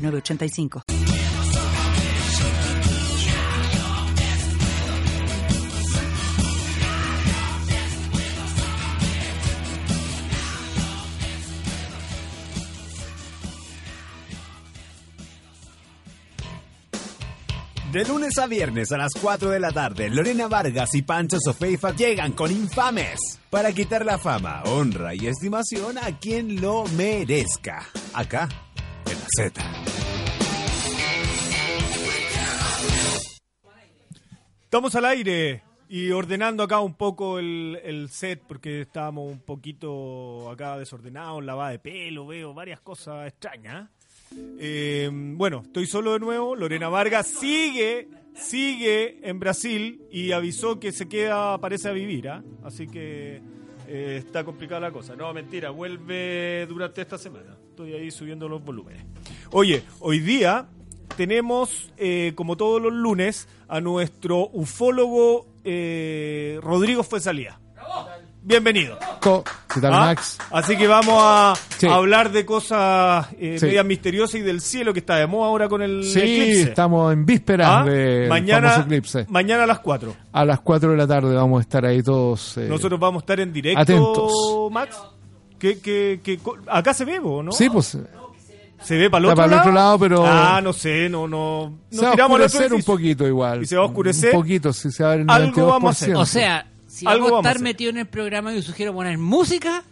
906985. De lunes a viernes a las 4 de la tarde, Lorena Vargas y Pancho Sofeifa llegan con Infames para quitar la fama, honra y estimación a quien lo merezca. Acá, Estamos al aire y ordenando acá un poco el, set porque estábamos un poquito acá desordenados, lavada de pelo, veo varias cosas extrañas. Eh, bueno, estoy solo de nuevo. Lorena Vargas sigue, sigue en Brasil y avisó que se queda, parece a vivir, ¿ah? así que eh, está complicada la cosa. No, mentira, vuelve durante esta semana. Estoy ahí subiendo los volúmenes. Oye, hoy día tenemos, eh, como todos los lunes, a nuestro ufólogo eh, Rodrigo Fuesalía. Bienvenido. ¿Qué tal, ¿Ah? Max? Así que vamos a, Sí. hablar de cosas eh, Sí. medias misteriosas y del cielo que está de moda ahora con el Sí, eclipse. estamos en vísperas ¿Ah? de mañana, eclipse. mañana a las 4. A las 4 de la tarde vamos a estar ahí todos. eh, Nosotros vamos a estar en directo, Atentos. Max. ¿Qué, qué, qué co- acá se ve, ¿o ¿no? Sí, pues ¿Se ve para el otro, para el otro lado, pero- Ah, no sé, no, no. se Nos va a oscurecer un poquito igual. ¿Y se va a oscurecer? Un poquito, sí, se va a ver el Algo 92%. vamos a hacer. O sea, si Algo vamos a vamos a estar hacer. metidos en el programa, yo sugiero poner música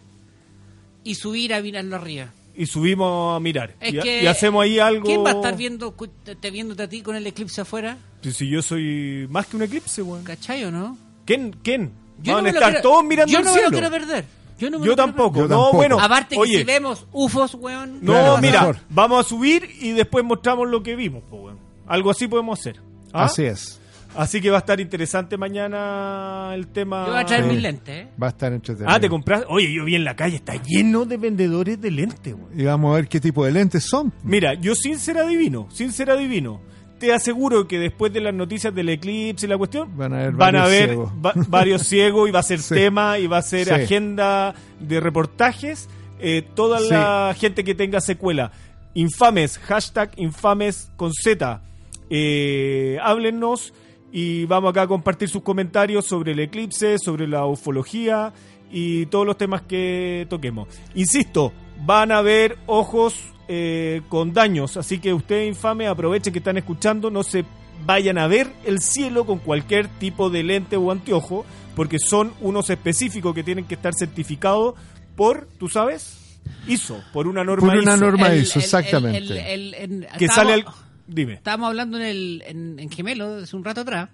y subir a mirarlo arriba. Y subimos a mirar. Es y, que, y hacemos ahí algo. ¿Quién va a estar viendo, te, te viéndote a ti con el eclipse afuera? Si- Si yo soy más que un eclipse, weón. ¿Cachai o no? ¿Quién? ¿Quién? Yo Van no a me estar quiero- todos mirando Yo el no me cielo. lo quiero perder. Yo, no me Yo lo quiero tampoco. Yo no, tampoco. bueno. perder. Aparte que si vemos UFOs, weón. No, Claro, mira, mejor. vamos a subir y después mostramos lo que vimos, po, weón. Algo así podemos hacer. ¿Ah? Así es. Así que va a estar interesante mañana el tema. Yo voy a traer Sí. mis lentes, ¿eh? Va a estar entretenido. Ah, te compras. Oye, yo vi en la calle, está lleno de vendedores de lentes, weón. Y vamos a ver qué tipo de lentes son. Mira, yo sin ser adivino, sin ser adivino, te aseguro que después de las noticias del eclipse y la cuestión, Van a haber a varios ver ciegos. va- varios ciegos y va a ser Sí. tema y va a ser Sí. agenda de reportajes. eh, toda Sí. la gente que tenga secuela. Infames, hashtag infames con Z. Eh, háblennos y vamos acá a compartir sus comentarios sobre el eclipse, sobre la ufología y todos los temas que toquemos. Insisto, van a haber ojos eh, con daños, así que ustedes infames aprovechen que están escuchando, no se vayan a ver el cielo con cualquier tipo de lente o anteojo, porque son unos específicos que tienen que estar certificados por, ¿tú sabes? ISO, por una norma Por una ISO. norma El- ISO, el- exactamente. el- el- el- que sale al... Dime. Estábamos hablando en, el, en, en Gemelo hace un rato atrás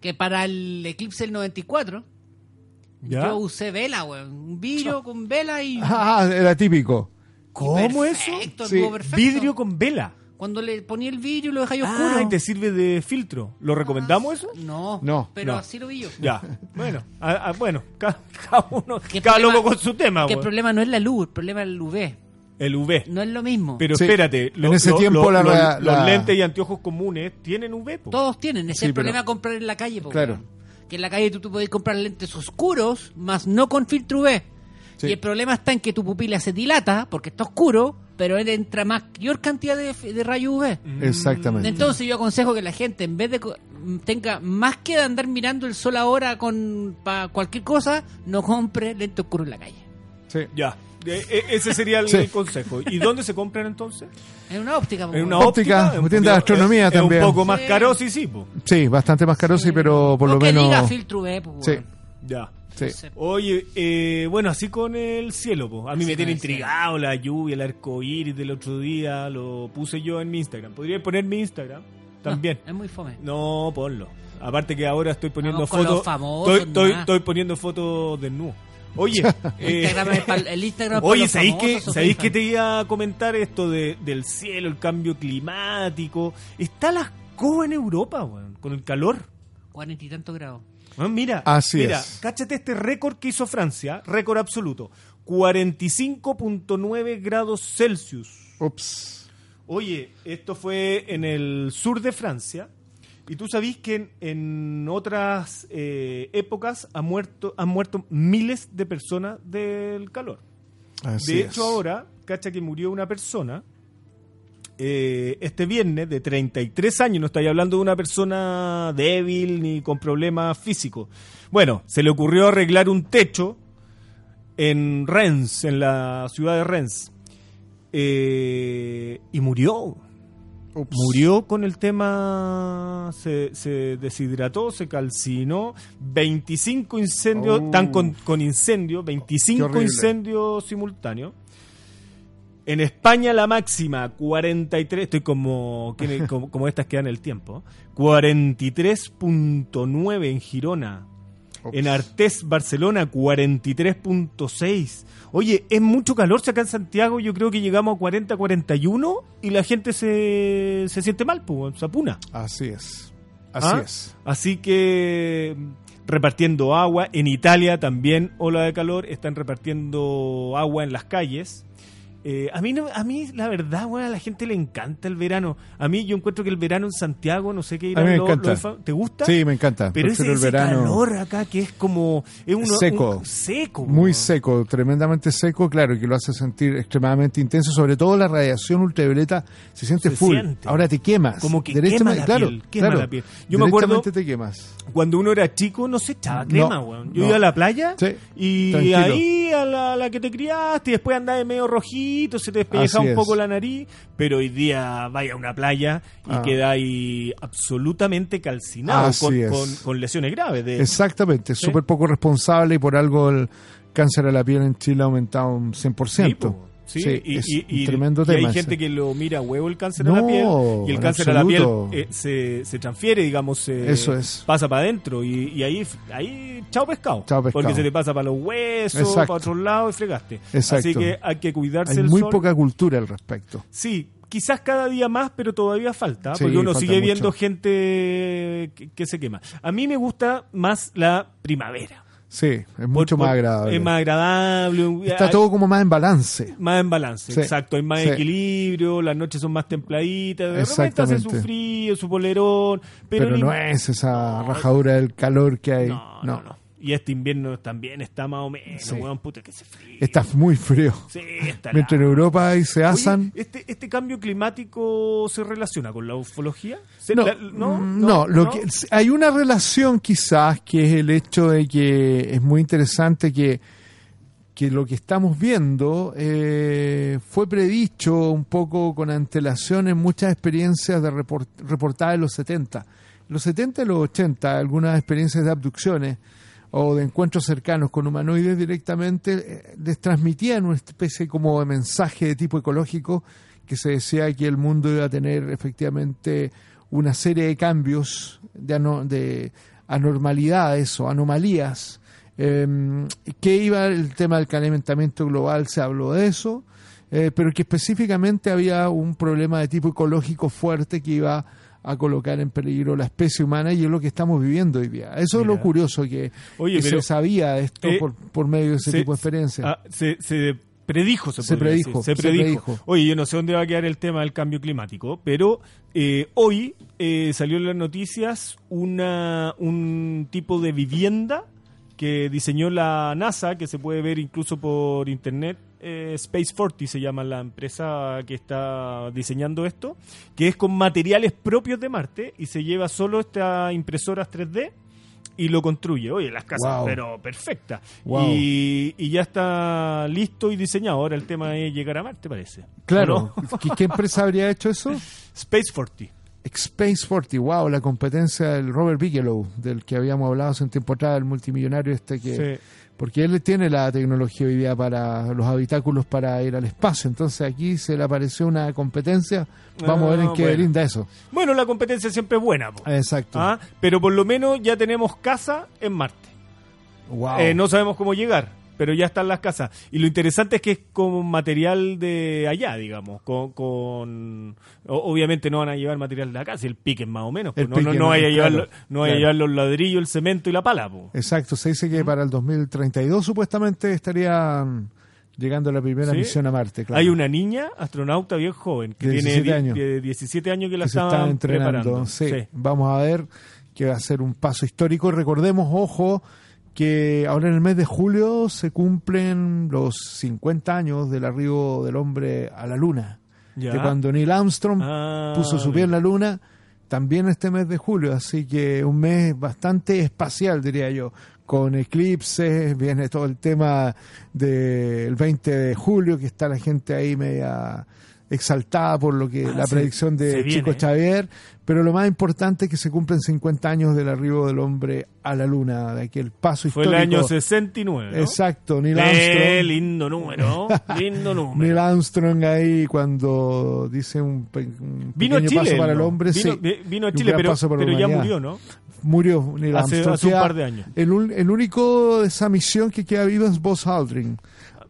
que para el eclipse del 94 ¿Ya? yo usé vela, weón. Un vidrio con vela y. Ah, era típico. ¿Cómo eso? Perfecto, Sí, perfecto. Vidrio con vela. Cuando le ponía el vidrio y lo dejáis oscuro. Ah, y te sirve de filtro. ¿Lo recomendamos eso? No, No, pero no. así lo vi yo. Ya. Bueno, ah, ah, bueno, ca- cada, uno, cada problema- loco con su tema. Que el problema no es la luz, el problema es el UV. El UV. No es lo mismo. Pero Sí. espérate, En ese tiempo la- los- la- los lentes y anteojos comunes tienen UV. po. Todos tienen. Ese Sí, es el pero- problema de comprar en la calle. po, Claro. Que en la calle tú, tú puedes comprar lentes oscuros, más no con filtro UV. Sí. Y el problema está en que tu pupila se dilata porque está oscuro, pero él entra mayor cantidad de, de rayo UV. Exactamente. Entonces yo aconsejo que la gente en vez de tenga más que andar mirando el sol ahora con para cualquier cosa, no compre lente oscuro en la calle. Sí. Ya. E- ese sería el Sí. consejo. ¿Y dónde se compran entonces? Es una óptica. En una. Óptica, óptica. es un tienda de astronomía es- también. Es un poco más Sí. caro, sí, sí. po. Sí, bastante más caro, sí, pero por O lo que menos. diga filtro UV, po, Sí. Ya. Sí. Oye, eh, bueno, así con el cielo, po. a mí me tiene intrigado la lluvia, el arco iris del otro día, lo puse yo en mi Instagram. ¿Podría poner mi Instagram? También. No, es muy fome. No, ponlo. Aparte que ahora estoy poniendo fotos. Estoy, estoy, estoy poniendo fotos desnudo. Oye, eh, Instagram es pa'l- el Instagram es Oye, ¿sabéis que, ¿sabéis que te iba a comentar esto de, del cielo, el cambio climático? Está la escoba en Europa, weón, con el calor. Cuarenta y tantos grados. Mira, Así mira, es. cáchate este récord que hizo Francia, récord absoluto. 45.9 grados Celsius. Ups. Oye, esto fue en el sur de Francia. Y tú sabís que en, en otras eh, épocas ha muerto, han muerto miles de personas del calor. Así de es. hecho, ahora, cacha que murió una persona eh, este viernes de 33 años. No estoy hablando de una persona débil ni con problemas físicos. Bueno, se le ocurrió arreglar un techo en Rennes, en la ciudad de Rennes. Eh, y murió. Ups. Murió con el tema, se, se deshidrató, se calcinó, 25 incendios, Oh. tan con, con incendio, Qué 25 horrible. incendios simultáneos. En España la máxima, 43, estoy como, como, como estas que dan el tiempo, 43.9 en Girona. En Artés, Barcelona, 43.6. Oye, es mucho calor. Si acá en Santiago yo creo que llegamos a 40, 41 y la gente se, se siente mal, pues, se apuna. Así es. Así ¿Ah? es. Así que repartiendo agua. En Italia también ola de calor. Están repartiendo agua en las calles. Eh, a mí no, a mí la verdad, bueno, a la gente le encanta el verano. A mí yo encuentro que el verano en Santiago, no sé qué A mí me lo- encanta. ¿Te gusta? Sí, me encanta. Pero ese, el ese verano calor acá que es como es uno- Seco. un- seco, muy seco, tremendamente seco, claro, que lo hace sentir extremadamente intenso. Sobre todo la radiación ultravioleta se siente Se full. siente. Ahora te quemas. Como que quema la claro, piel, quema claro. la piel. Yo me acuerdo- te quemas. Cuando uno era chico no se echaba No, crema, weón. Yo no. iba a la playa Sí, y tranquilo. ahí a la, a la que te criaste y después andaba de medio rojito, se te despellejaba Así un poco es. la nariz, pero hoy día vaya a una playa y Ah. queda ahí absolutamente calcinado con, con- con lesiones graves. De, Exactamente, Sí. súper poco responsable y por algo el cáncer de la piel en Chile ha aumentado un 100%. Sí. Sí, Sí, y, es y- un y- tremendo y tema hay gente que lo mira a huevo el cáncer No, a la piel y el cáncer a la piel eh, se, se transfiere, digamos, se Eso es. pasa para adentro y, ahí, ahí chao pescado, Chao pescado. porque se te pasa para los huesos, Exacto. para otros lados y fregaste. Exacto. Así que hay que cuidarse Hay el muy sol. poca cultura al respecto. Sí, quizás cada día más, pero todavía falta, Sí, porque uno sigue mucho. viendo gente que, que se quema. A mí me gusta más la primavera. Sí, es mucho Por- más agradable. Es más agradable. Está hay- todo como más en balance. más en balance, Sí, exacto. Hay más sí. equilibrio, las noches son más templaditas. De repente hace su frío, su polerón. Pero, Pero, ni- no es esa rajadura del calor que hay. No, no, no. Y este invierno también está más o menos, Sí. weón, puta que se frío. Está muy frío. Sí, está Mientras en. Europa ahí se Oye, asan. este, ¿Este cambio climático se relaciona con la ufología? ¿Se- No, la- mm, no, lo que hay una relación quizás que es el hecho de que es muy interesante que, que lo que estamos viendo eh, fue predicho un poco con antelación en muchas experiencias de report, reportadas en los 70. En los 70 y los 80, algunas experiencias de abducciones o de encuentros cercanos con humanoides directamente eh, les transmitían una especie como de mensaje de tipo ecológico que se decía que el mundo iba a tener efectivamente una serie de cambios de, de anormalidades o anomalías. Eh, que iba el tema del calentamiento global se habló de eso eh, pero que específicamente había un problema de tipo ecológico fuerte que iba a colocar en peligro la especie humana y es lo que estamos viviendo hoy día. Eso es lo curioso, que, Oye, que pero, se sabía esto eh, por, por medio de ese se- tipo de experiencias. Ah, se, se predijo, se, predijo, decir. Se predijo. predijo. Oye, yo no sé dónde va a quedar el tema del cambio climático, pero eh, hoy eh, salió en las noticias una, un tipo de vivienda que diseñó la NASA, que se puede ver incluso por internet. Eh, Space 40 se llama la empresa que está diseñando esto, que es con materiales propios de Marte y se lleva solo estas impresoras 3D y lo construye. Oye, las casas, Wow. pero perfectas. Wow. Y, y ya está listo y diseñado. Ahora el tema es llegar a Marte, parece. claro, ¿O no? ¿Qué, qué empresa habría hecho eso? Space 40. Space 40, wow, la competencia del Robert Bigelow, del que habíamos hablado hace un tiempo atrás, el multimillonario este que... Sí. Porque él tiene la tecnología hoy día para los habitáculos para ir al espacio. Entonces aquí se le apareció una competencia. Vamos a ver en Ah, qué brinda eso. Bueno, la competencia siempre es buena, po. Exacto. Ah, pero por lo menos ya tenemos casa en Marte. wow. Eh, no sabemos cómo llegar, pero ya están las casas. Y lo interesante es que es con material de allá, digamos. Con, con obviamente no van a llevar material de acá, si el pique es más o menos. Pues no, no, no vaya a claro, llevar, no vaya a llevar los ladrillos, el cemento y la pala. po. Exacto, se dice que para el 2032 supuestamente estarían llegando la primera ¿Sí? misión a Marte. Claro, Hay una niña astronauta bien joven que De tiene 17 die- años. de 17 años que la que estaban entrenando. preparando. Sí, Sí. Vamos a ver que va a ser un paso histórico. Recordemos, ojo, que ahora en el mes de julio se cumplen los 50 años del arribo del hombre a la Luna. Ya. De cuando Neil Armstrong Ah, puso su pie en la Luna, también este mes de julio. Así que un mes bastante espacial, diría yo. Con eclipses, viene todo el tema del 20 de julio, que está la gente ahí media exaltada por lo que Ah, la se- predicción de. Chico Xavier, pero lo más importante es que se cumplen 50 años del arribo del hombre a la luna, de aquel paso Fue el histórico. año 69. ¿no? Exacto, Neil Eh, Armstrong. lindo número. lindo número. Neil Armstrong ahí cuando dice un, un Vino pequeño Chile. paso para el hombre, vino, sí. vi- vino a Chile, pero, pero ya murió, ¿no? Murió Neil Hace- Armstrong. hace un par de años. El, el único de esa misión que queda vivo es Buzz Aldrin.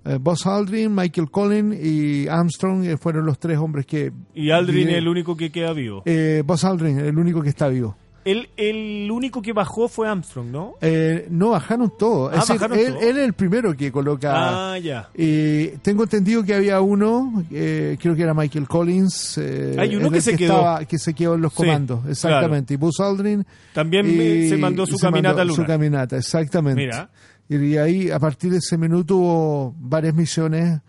Eh, Buzz Aldrin, Michael Collins y Armstrong eh, fueron los tres hombres que... Y Aldrin es el único que queda vivo. Eh, Buzz Aldrin, el único que está vivo. El, el único que bajó fue Armstrong, ¿no? Eh, no, bajaron todos. Ah, Es decir, bajaron él, él es el primero que coloca... Ah, ya. Eh, tengo entendido que había uno, eh, creo que era Michael Collins. eh, Hay uno que se quedó. estaba- que se quedó en los Sí, comandos, exactamente. Y Buzz Aldrin. También y- se mandó su caminata mandó. Su caminata, exactamente. Mira. Y ahí, a partir de ese minuto, hubo varias misiones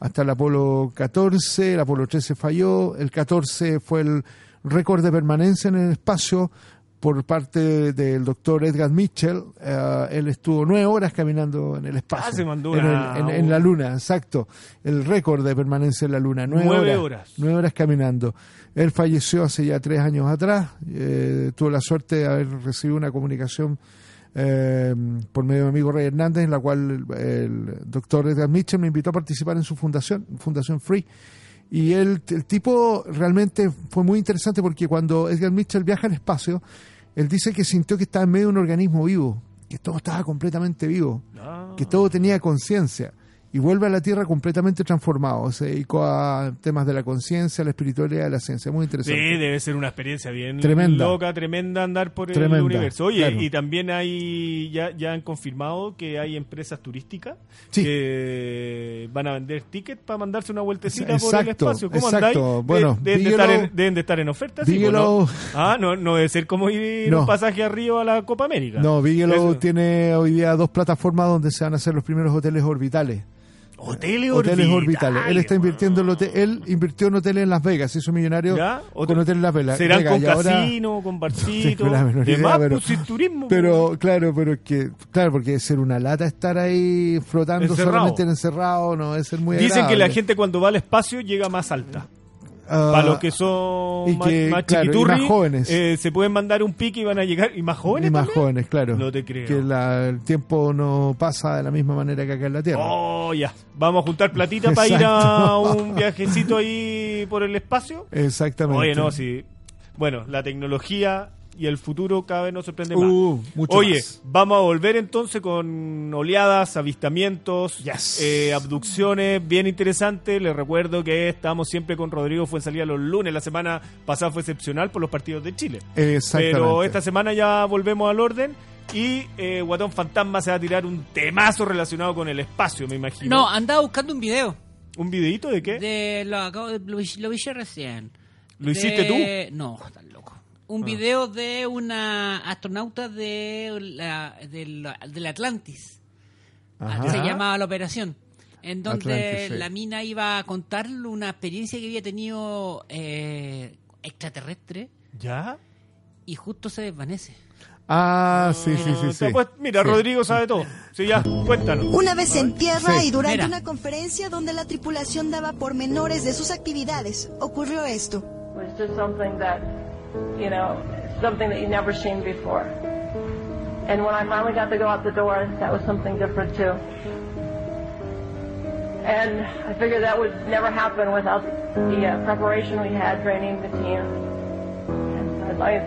hasta el Apolo 14. El Apolo 13 falló. El 14 fue el récord de permanencia en el espacio por parte del doctor Edgar Mitchell. Eh, él estuvo nueve horas caminando en el espacio. Ah, se mandó en, una- el- en- en la Luna, exacto. El récord de permanencia en la Luna. Nueve, Nueve horas, horas. Nueve horas caminando. Él falleció hace ya tres años atrás. Eh, tuvo la suerte de haber recibido una comunicación eh, por medio de mi amigo Rey Hernández, en la cual el, el doctor Edgar Mitchell me invitó a participar en su fundación, Fundación Free. Y él, el tipo realmente fue muy interesante porque cuando Edgar Mitchell viaja al espacio, él dice que sintió que estaba en medio de un organismo vivo, que todo estaba completamente vivo, Ah. que todo tenía conciencia. Y vuelve a la Tierra completamente transformado. Se dedicó a temas de la conciencia, la espiritualidad de la ciencia. Muy Sí, interesante. debe ser una experiencia bien Tremenda. loca, tremenda andar por el universo. Oye, claro. y también hay, ya, ya han confirmado que hay empresas turísticas Sí. que van a vender tickets para mandarse una vueltecita por el espacio. ¿Cómo exacto. Bueno, De- deben, de estar en, deben de estar en oferta. sí, Bigelow- ¿no? Ah, no, no debe ser como ir No. un pasaje arriba a la Copa América. No, Bigelow Eso. tiene hoy día dos plataformas donde se van a hacer los primeros hoteles orbitales. Hoteles, Hoteles orbitales, orbitales. Él está invirtiendo en hotel, él invirtió en hoteles en Las Vegas, hizo millonario ¿Ya? con hoteles en Las Vegas. ¿Serán Vegas, con ahora- casino, con barcito? tengo la de idea, más, pero- pues, turismo. Pero claro, pero es que claro, porque es ser una lata estar ahí flotando Encerrado. solamente en encerrado, no es ser muy Dicen que la gente cuando va al espacio llega más alta. Ah, Para los que son y más, que, más claro, y chiquiturri, más jóvenes. eh, se pueden mandar un pique y van a llegar. ¿Y más jóvenes? y más también? jóvenes, claro. No te creo. Que la- el tiempo no pasa de la misma manera que acá en la Tierra. Oh, ya. Vamos a juntar platita para ir a un viajecito ahí por el espacio. Exactamente. Oye, no, sí. Bueno, la tecnología y el futuro cada vez nos sorprende más. Uh, mucho Oye, más. vamos a volver entonces con oleadas, avistamientos, Yes. eh, abducciones, bien interesante. Les recuerdo que estamos siempre con Rodrigo Fuensalía los lunes. La semana pasada fue excepcional por los partidos de Chile. Exactamente. Pero esta semana ya volvemos al orden y eh, Guatón Fantasma se va a tirar un temazo relacionado con el espacio, me imagino. No, andaba buscando un video. ¿Un videito de qué? De, lo, acabo de- lo, vi- lo recién. ¿Lo hiciste tú? No, tan loco. Un Ah. video de una astronauta de la, del, del Atlantis. Ajá. Se llamaba La Operación. En donde Atlantis, sí. la mina iba a contar una experiencia que había tenido eh, extraterrestre ¿Ya? y justo se desvanece. Ah, sí, sí, sí. Sí. Pues mira, Sí. Rodrigo sabe todo. Sí, ya, cuéntanos. Una vez en tierra Sí. y durante Mira. una conferencia donde la tripulación daba pormenores de sus actividades, ocurrió esto. Was just something that, you know, something that you never seen before. And when I finally got to go out the door, that was something different too. And I figured that would never happen without the uh, preparation we had, training the team. And I'd like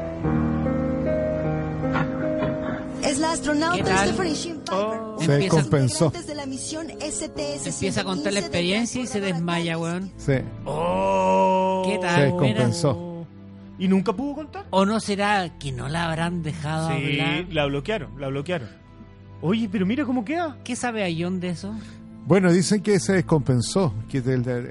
Es la astronauta? Stephanie Shin Piper. Oh. Se Empieza- descompensó. De la misión STS Empieza a contar la experiencia y se desmaya, Atlantis. weón. Sí. Oh. ¿Qué tal? Se descompensó. ¿Y nunca pudo contar? ¿O no será que no la habrán dejado Sí, hablar? la bloquearon, la bloquearon. Oye, pero mira cómo queda. ¿Qué sabe Ayón de eso? Bueno, dicen que se descompensó, que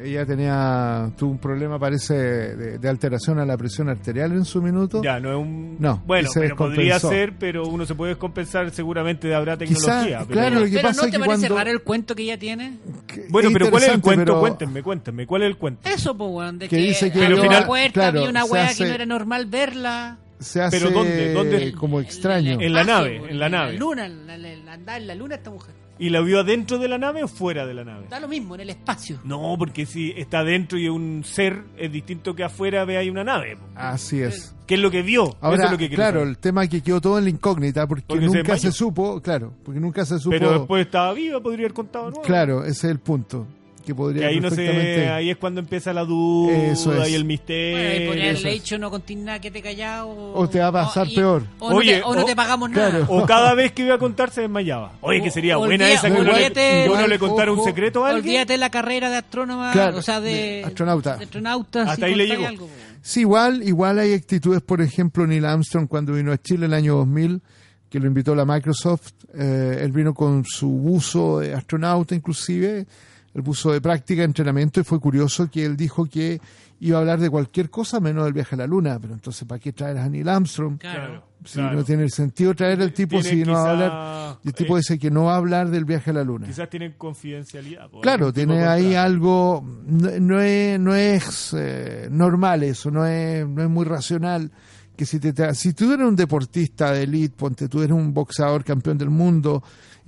ella tenía, tuvo un problema, parece, de, de alteración a la presión arterial en su minuto. Ya, no es un... No, bueno, se pero podría ser, pero uno se puede descompensar, seguramente habrá Quizá, tecnología. pero- claro, lo que pero pasa ¿no es te que parece cuando- raro el cuento que ella tiene? Que- Bueno, pero ¿cuál es el cuento? pero- Cuéntenme, cuéntenme, ¿cuál es el cuento? Eso, pues, weón, de Que que, dice que abrió no- una puerta, claro, había una se weá hace- que no era normal verla. Se hace ¿Pero dónde? ¿Dónde? como extraño. En la espacio, nave, en la nave. luna, en la, en la- en la luna esta mujer. ¿Y la vio adentro de la nave o fuera de la nave? Da lo mismo, en el espacio. No, porque si está adentro y es un ser, es distinto que afuera ve ahí una nave. Así es. ¿Qué es lo que vio? Eso Ahora, es lo que claro, saber. el tema es que quedó todo en la incógnita porque, Porque se nunca se, desmayó. supo, claro, porque nunca se supo. Pero después estaba viva, podría haber contado nuevo. Claro, ese es el punto. Que Que podría ahí no sé, ahí es cuando empieza la duda Eso es. y el Bueno, y misterio. eso haberle es. dicho no contiene nada que te callado. O te va a pasar y- peor. O, no Oye, te, o no o- te pagamos claro. nada. O cada vez que iba a contar se desmayaba. Oye, que sería O- buena olvida- esa que uno le, que uno le contara un secreto a alguien. Olvídate la carrera de astrónoma, Claro, o sea, de, de astronauta. de astronauta, Hasta si ahí le llegó. algo. Sí, igual, igual hay actitudes, por ejemplo, Neil Armstrong cuando vino a Chile el año 2000, que lo invitó la Microsoft, eh, él vino con su buzo de astronauta inclusive, el buzo de práctica, entrenamiento, y fue curioso que él dijo que iba a hablar de cualquier cosa menos del viaje a la Luna, pero entonces ¿para qué traer a Neil Armstrong? Claro. Si claro. no tiene el sentido traer al tipo Tiene si no va a hablar, y el tipo eh, dice que no va a hablar del viaje a la Luna. Quizás tienen confidencialidad. po, Claro, tipo tiene ahí algo, no, no es, no es eh, normal eso, no es, no es muy racional. Que si, te, te- si tú eres un deportista de elite, ponte tú eres un boxeador campeón del mundo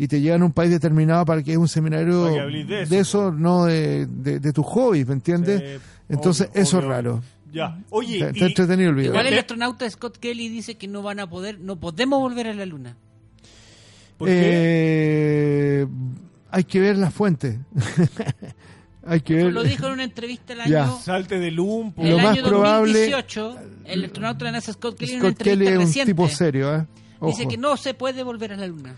y te llevan a un país determinado para que es un seminario que hables de de eso, eso, no de, de, de tus hobbies, ¿me entiendes? Sí, Entonces, obvio, eso obvio, es raro. Ya. Oye, Está, y- está entretenido el video. Igual el ¿Eh? astronauta Scott Kelly dice que no van a poder, no podemos volver a la luna. ¿por qué? Eh, hay que ver las fuentes. hay que ver. Lo dijo en una entrevista el Ya. año, Salte del lumpo. el Lo más año probable- 2018. El astronauta de la NASA Scott Kelly en una Scott Kelly entrevista es un reciente tipo serio, ¿eh? dice que no se puede volver a la luna.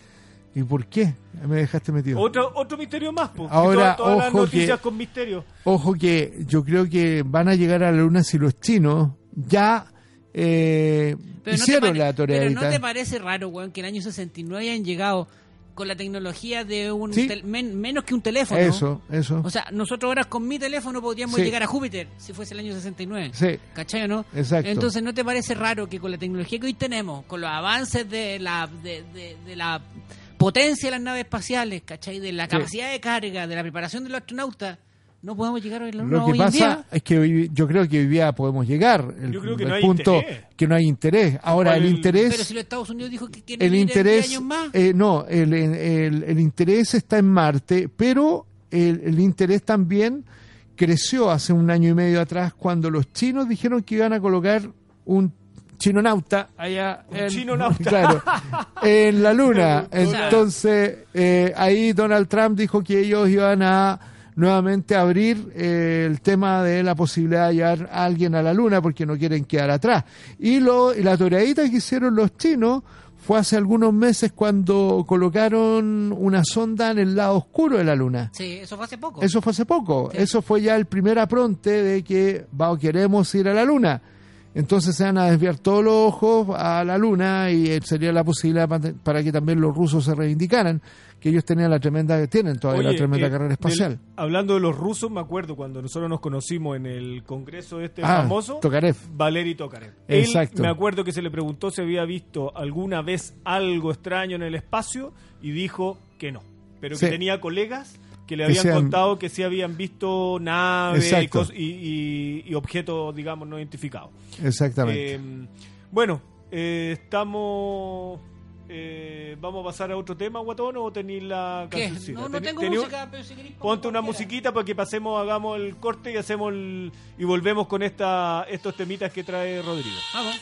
¿Y por qué? Me dejaste metido. Otro, otro misterio más. Que Ahora, todas, todas las ojo noticias que- con misterio. Ojo que yo creo que van a llegar a la luna si los chinos ya eh, no hicieron pare- la Pero no te parece raro, weón, que en el año 69 hayan llegado con la tecnología de un Sí. tel- men- menos que un teléfono. Eso, eso. O sea, nosotros ahora con mi teléfono podríamos Sí. llegar a Júpiter si fuese el año 69. Sí. ¿Cachai o no? Exacto. Entonces, ¿no te parece raro que con la tecnología que hoy tenemos, con los avances de la, de, de- de la potencia de las naves espaciales, ¿cachai? De la Sí. capacidad de carga, de la preparación de los astronautas, no podemos llegar a la luna Lo que hoy en pasa día? es que hoy- yo creo que hoy día podemos llegar. El, Yo creo que el no hay punto interés. que no hay interés. Ahora, ¿Cuál el el- interés. Pero si los Estados Unidos dijo que quieren el en interés 10 años más. eh, no el, el- el interés está en Marte pero el, el interés también creció hace un año y medio atrás cuando los chinos dijeron que iban a colocar un chinonauta allá Un en, chinonauta. claro, en la luna entonces eh, ahí Donald Trump dijo que ellos iban a nuevamente abrir eh, el tema de la posibilidad de llevar a alguien a la luna porque no quieren quedar atrás. Y, lo, y la toreadita que hicieron los chinos fue hace algunos meses cuando colocaron una sonda en el lado oscuro de la luna. Sí, eso fue hace poco. Eso fue hace poco. Sí. Eso fue ya el primer apronte de que va, queremos ir a la luna. Entonces se van a desviar todos los ojos a la luna y eh, sería la posibilidad pa- para que también los rusos se reivindicaran, que ellos tenían la tremenda, tienen todavía la tremenda eh, carrera del- espacial. hablando de los rusos, me acuerdo cuando nosotros nos conocimos en el congreso este Ah, famoso. Tokarev. Valery Tokarev. Exacto. Él, me acuerdo que se le preguntó si había visto alguna vez algo extraño en el espacio y dijo que no. Pero que Sí. tenía colegas que le habían contado que sí habían visto naves y, y- y- y objetos, digamos, no identificados. Exactamente. Eh, bueno, eh, estamos... eh, ¿Vamos a pasar a otro tema, Guatón, o tenéis la cancioncita? No, no tengo tení- música, pero si queréis pongo Ponte una cualquiera. musiquita para que pasemos, hagamos el corte y hacemos el- y volvemos con esta estos temitas que trae Rodrigo. Vamos.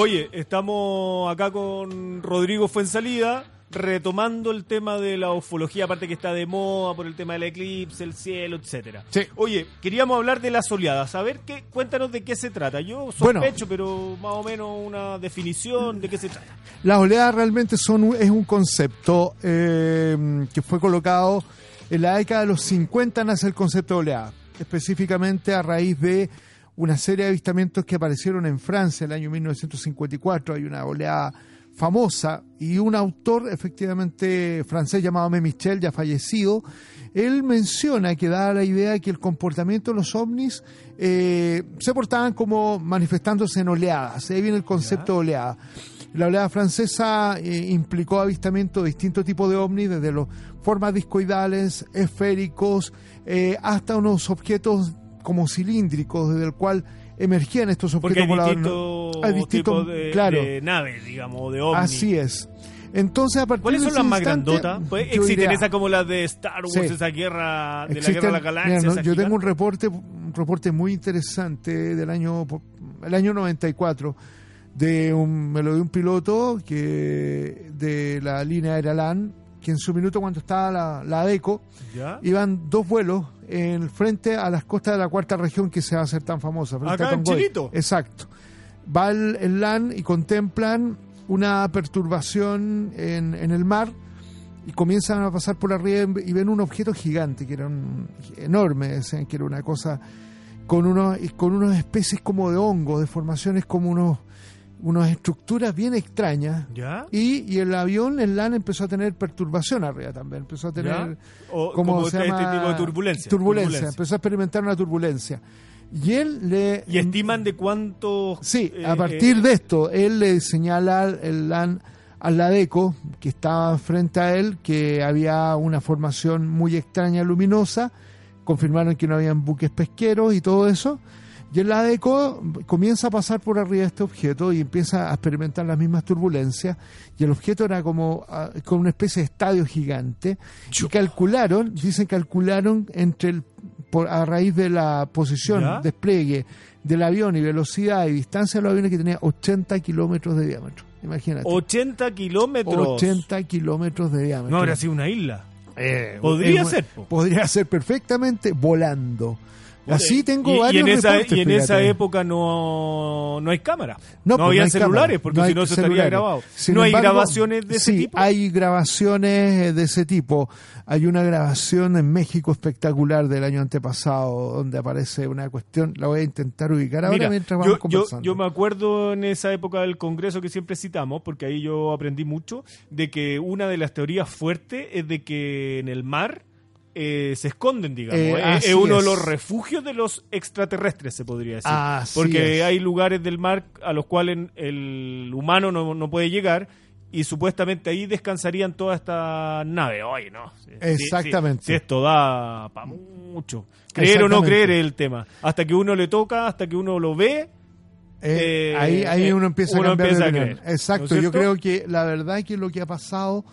Oye, estamos acá con Rodrigo Fuensalida, retomando el tema de la ufología, aparte que está de moda por el tema del eclipse, el cielo, etcétera. Sí. Oye, queríamos hablar de las oleadas, a ver qué, cuéntanos de qué se trata. Yo sospecho, pero más o menos una definición de qué se trata. Las oleadas realmente son un- es un concepto eh, que fue colocado en la década de los 50 nace el concepto de oleada, específicamente a raíz de una serie de avistamientos que aparecieron en Francia en el año 1954. Hay una oleada famosa y un autor efectivamente francés llamado Mé Michel, ya fallecido, él menciona que da la idea de que el comportamiento de los ovnis eh, se portaban como manifestándose en oleadas. Ahí viene el concepto de oleada. La oleada francesa eh, implicó avistamiento de distintos tipos de ovnis, desde los formas discoidales, esféricos, eh, hasta unos objetos como cilíndricos, desde el cual emergían estos objetos voladores. Hay distintos- de, claro. de naves, digamos, de ovnis. Así es. Entonces, a partir ¿Cuáles de son ese las más grandotas? Pues existen diría- esas como las de Star Wars, Sí. esa guerra de la Existen- guerra de la galaxia. mira, no, esas yo tengo un reporte, un reporte muy interesante del año, el año 94, de un, me lo dio un piloto que de la línea aérea LAN, que en su minuto cuando estaba la, la ADECO, ¿Ya? iban dos vuelos en frente a las costas de la cuarta región que se va a hacer tan famosa. frente Acá a en. Chilito. Exacto. Va el, el LAN y contemplan una perturbación en, en el mar y comienzan a pasar por arriba y ven un objeto gigante, que era un, enorme, decían que era una cosa con unos, con unas especies como de hongos, de formaciones como unos, unas estructuras bien extrañas. ¿Ya? Y, y el avión, el LAN, empezó a tener perturbación arriba también. Empezó a tener. O ¿cómo como se este llama? tipo de turbulencia. Turbulencia. Empezó a experimentar una turbulencia. Y él le. ¿Y estiman de cuántos... Sí, eh, a partir eh, de esto, él le señala al- el LAN al Ladeco, que estaba frente a él, que había una formación muy extraña luminosa. Confirmaron que no habían buques pesqueros y todo eso. Y el Ladeco comienza a pasar por arriba de este objeto y empieza a experimentar las mismas turbulencias. Y el objeto era como ah, con una especie de estadio gigante. Y calcularon, dicen calcularon entre el por, a raíz de la posición, ¿Ya? despliegue del avión y velocidad y distancia de los aviones que tenía 80 kilómetros de diámetro. Imagínate. 80 kilómetros. 80 kilómetros de diámetro. No habrá sido una isla. Eh, Podría ser, po. Podría ser perfectamente volando. Así tengo y, y varios en esa, reportes, y en esa época no, no hay cámara. No, No, pues, había celulares, cámara, porque si no se estaría grabado. Sin no hay grabaciones de ese sí, tipo. hay grabaciones de ese tipo. Hay una grabación en México espectacular del año antepasado donde aparece una cuestión, la voy a intentar ubicar ahora Mira, mientras yo, vamos yo, conversando. yo me acuerdo en esa época del Congreso que siempre citamos, porque ahí yo aprendí mucho, de que una de las teorías fuertes es de que en el mar eh, se esconden, digamos. Eh, Eh, es uno de los refugios de los extraterrestres, se podría decir. Así porque es. hay lugares del mar a los cuales el humano no, no puede llegar. Y supuestamente ahí descansarían todas estas naves. Oye, no. Exactamente. esto da para mucho. Creer o no creer es el tema. Hasta que uno le toca, hasta que uno lo ve, Eh, Eh, ahí ahí eh, uno empieza a uno cambiar empieza de a opinión. creer, Exacto, ¿no es yo creo que la verdad es que lo que ha pasado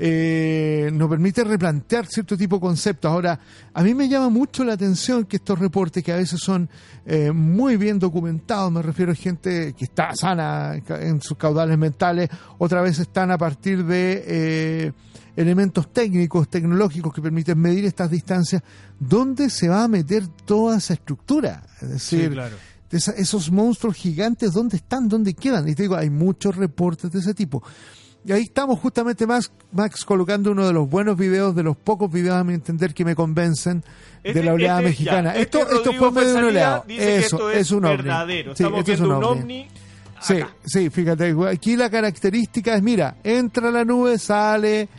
eh, nos permite replantear cierto tipo de conceptos. Ahora, a mí me llama mucho la atención que estos reportes que a veces son eh, muy bien documentados, me refiero a gente que está sana en sus caudales mentales, otra vez están a partir de... eh, elementos técnicos, tecnológicos que permiten medir estas distancias, ¿dónde se va a meter toda esa estructura? Es decir, claro. de esa- esos monstruos gigantes, ¿dónde están? ¿Dónde quedan? Y te digo, hay muchos reportes de ese tipo. Y ahí estamos justamente, Max, Max colocando uno de los buenos videos, de los pocos videos a mi entender que me convencen de Este- la oleada este- mexicana. ya, esto este esto fue medio de un Fuenzalía oleado. dice que Eso, esto es, un ovni. verdadero. Sí, Estamos es un ovni. ovni. Sí, sí, fíjate, aquí la característica es, mira, entra la nube, sale,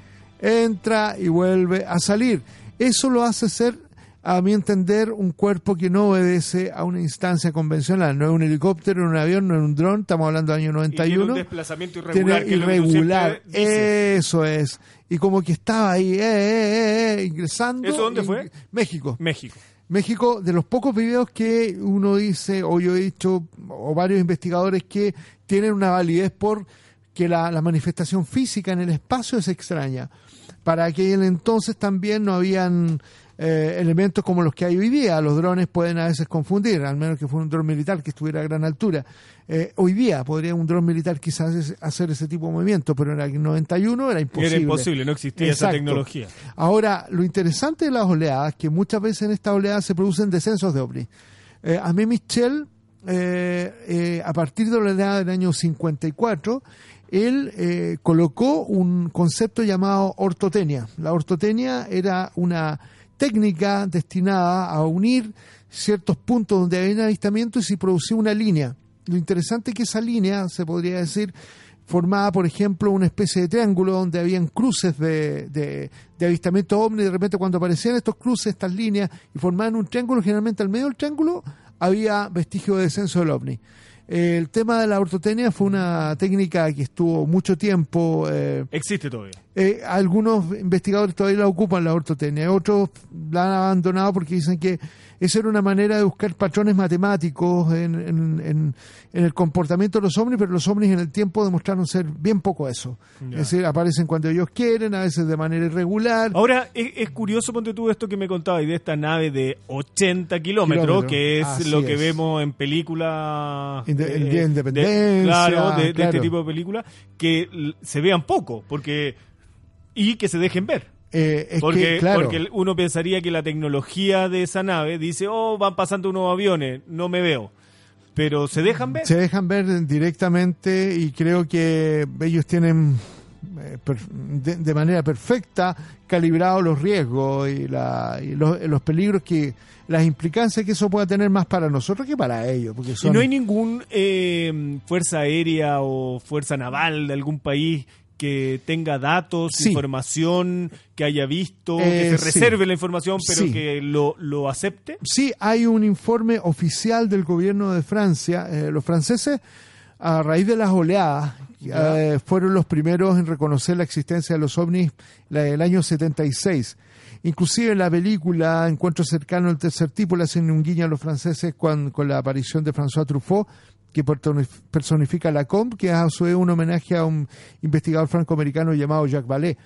entra y vuelve a salir. Eso lo hace ser, a mi entender, un cuerpo que no obedece a una instancia convencional. No es un helicóptero, no es un avión, no es un dron, estamos hablando del año Y tiene 91. un desplazamiento Tiene irregular. que eso es. Y como que estaba ahí, eh, eh, eh, ingresando. ¿Eso dónde fue? México. México. México, de los pocos videos que uno dice, o yo he dicho, o varios investigadores que tienen una validez por que la, la manifestación física en el espacio es extraña. Para aquel entonces también no habían eh, elementos como los que hay hoy día. Los drones pueden a veces confundir, al menos que fuera un dron militar que estuviera a gran altura. Eh, hoy día podría un dron militar quizás hacer ese tipo de movimiento, pero en el 91 era imposible. Era imposible, no existía esa tecnología. Ahora, lo interesante de las oleadas, que muchas veces en estas oleadas se producen descensos de ovnis. Eh, a mí Michel, a partir de la oleada del año 54, él colocó un concepto llamado ortotenia. La ortotenia era una técnica destinada a unir ciertos puntos donde hay un avistamiento y se producía una línea. Lo interesante es que esa línea, se podría decir, formaba, por ejemplo, una especie de triángulo donde habían cruces de, de, de avistamiento ovni. De repente, cuando aparecían estos cruces, estas líneas, y formaban un triángulo, generalmente al medio del triángulo había vestigio de descenso del ovni. El tema de la ortotenia fue una técnica que estuvo mucho tiempo. Eh, Existe todavía. Eh, algunos investigadores todavía la ocupan, la ortotenia. Otros la han abandonado porque dicen que esa era una manera de buscar patrones matemáticos en, en, el comportamiento de los ovnis, pero los ovnis en el tiempo demostraron ser bien poco eso. Es decir, aparecen cuando ellos quieren, a veces de manera irregular. Ahora, es, curioso, ponte tú esto que me contabas, y de esta nave de 80 kilómetros, que es lo que vemos en películas... el Día de Independencia. claro, de, este tipo de películas, que se vean poco, porque y que se dejen ver. Eh, porque, porque uno pensaría que la tecnología de esa nave dice, oh, van pasando unos aviones, no me veo. Pero se dejan ver. Se dejan ver directamente y creo que ellos tienen eh, de, manera perfecta calibrado los riesgos y, los, peligros que las implicancias que eso pueda tener más para nosotros que para ellos porque y no hay ningún eh, fuerza aérea o fuerza naval de algún país que tenga datos, información que haya visto, que se eh, reserve la información, pero que lo, lo, acepte? Sí, hay un informe oficial del gobierno de Francia. Eh, los franceses, a raíz de las oleadas, eh, fueron los primeros en reconocer la existencia de los ovnis el año 76. Inclusive en la película Encuentro cercano al tercer tipo le hacen un guiño a los franceses con, con la aparición de François Truffaut que personifica la COMP, que a su vez un homenaje a un investigador franco-americano llamado Jacques Vallée.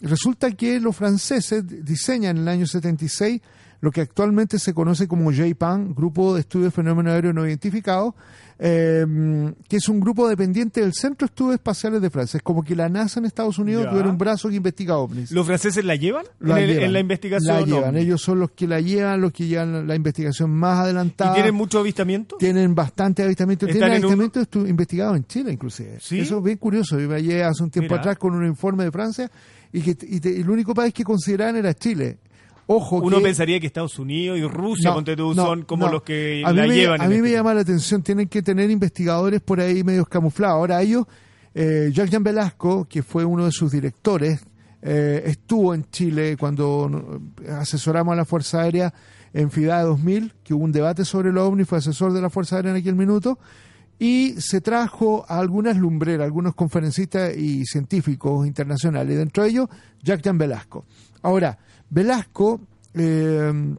Resulta que los franceses diseñan en el año 76 lo que actualmente se conoce como JPAN, Grupo de Estudios de Fenómenos Aéreos No Identificados, Em, que es un grupo dependiente del Centro de Estudios Espaciales de Francia. Es como que la NASA en Estados Unidos tuviera un brazo que investiga ovnis. ¿Los franceses la llevan, en, la investigación? La llevan, ellos son los que la llevan, los que llevan la investigación más adelantada. ¿Y tienen mucho avistamiento? Tienen bastante avistamiento. Tienen avistamientos investigados en Chile, inclusive. Eso es bien curioso. Yo me hace un tiempo atrás con un informe de Francia y que y el único país que consideraban era Chile. Uno pensaría que Estados Unidos y Rusia, son como los que la llevan. A mí me este llama la atención, tienen que tener investigadores por ahí medios camuflados. Ahora ellos, eh, Jacques Velasco, que fue uno de sus directores, eh, estuvo en Chile cuando asesoramos a la Fuerza Aérea en FIDA 2000, que hubo un debate sobre el OVNI, fue asesor de la Fuerza Aérea en aquel minuto, y se trajo a algunas lumbreras, algunos conferencistas y científicos internacionales, dentro de ellos Jacques Jean Velasco. Ahora, Velasco, eh,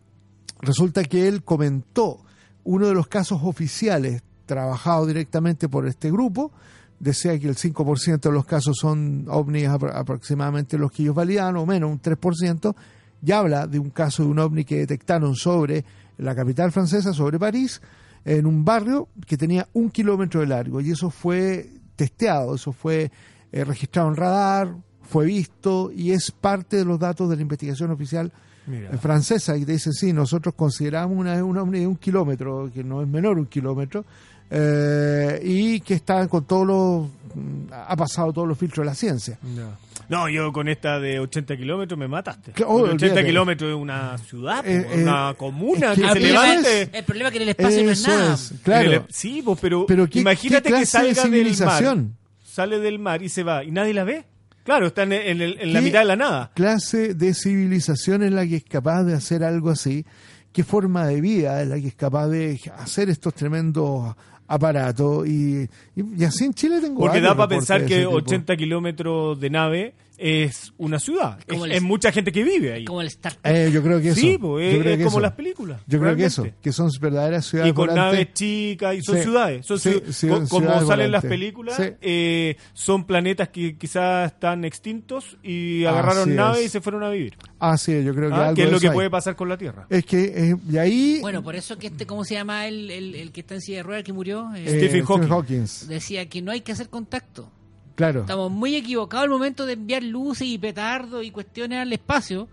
resulta que él comentó uno de los casos oficiales trabajados directamente por este grupo, decía que el 5% de los casos son ovnis aproximadamente los que ellos validan, o menos un 3%, y habla de un caso de un ovni que detectaron sobre la capital francesa, sobre París, en un barrio que tenía un kilómetro de largo, y eso fue testeado, eso fue eh, registrado en radar, fue visto y es parte de los datos de la investigación oficial francesa y dice sí, nosotros consideramos una, una, un kilómetro, que no es menor un kilómetro, eh, y que está con todos los ha pasado todos los filtros de la ciencia. No, yo con esta de 80 kilómetros me mataste. 80 kilómetros de una ciudad, eh, una eh, comuna que, se levante. El problema es que en el espacio no es nada. claro. sí, pues, pero, imagínate que salga del mar. Sale del mar y se va y nadie la ve. Claro, está en, la mitad de la nada. clase de civilización es la que es capaz de hacer algo así? ¿Qué forma de vida es la que es capaz de hacer estos tremendos aparatos? Y, y, así en Chile tengo Porque da para pensar que 80 kilómetros de nave es una ciudad. Es, el- es mucha gente que vive ahí. Como el Star Trek. Eh, yo creo que eso. Sí, pues, yo es, creo es que como eso. las películas. Yo creo que eso, que son verdaderas ciudades Y con volantes. naves chicas, y son Sí. ciudades. Son Sí, ciu- sí, co- son como salen las películas, Sí. eh, son planetas que quizás están extintos y Así agarraron naves es. y se fueron a vivir. Ah, sí, yo creo que Ah, algo que es lo que hay. puede pasar con la Tierra. Es que, eh, y ahí... Bueno, por eso que este, ¿cómo se llama el, el, el que está en silla de ruedas que murió? Stephen Hawking. Decía que no hay que hacer contacto. Claro. Estamos muy equivocados al momento de enviar luces y petardos y cuestiones al espacio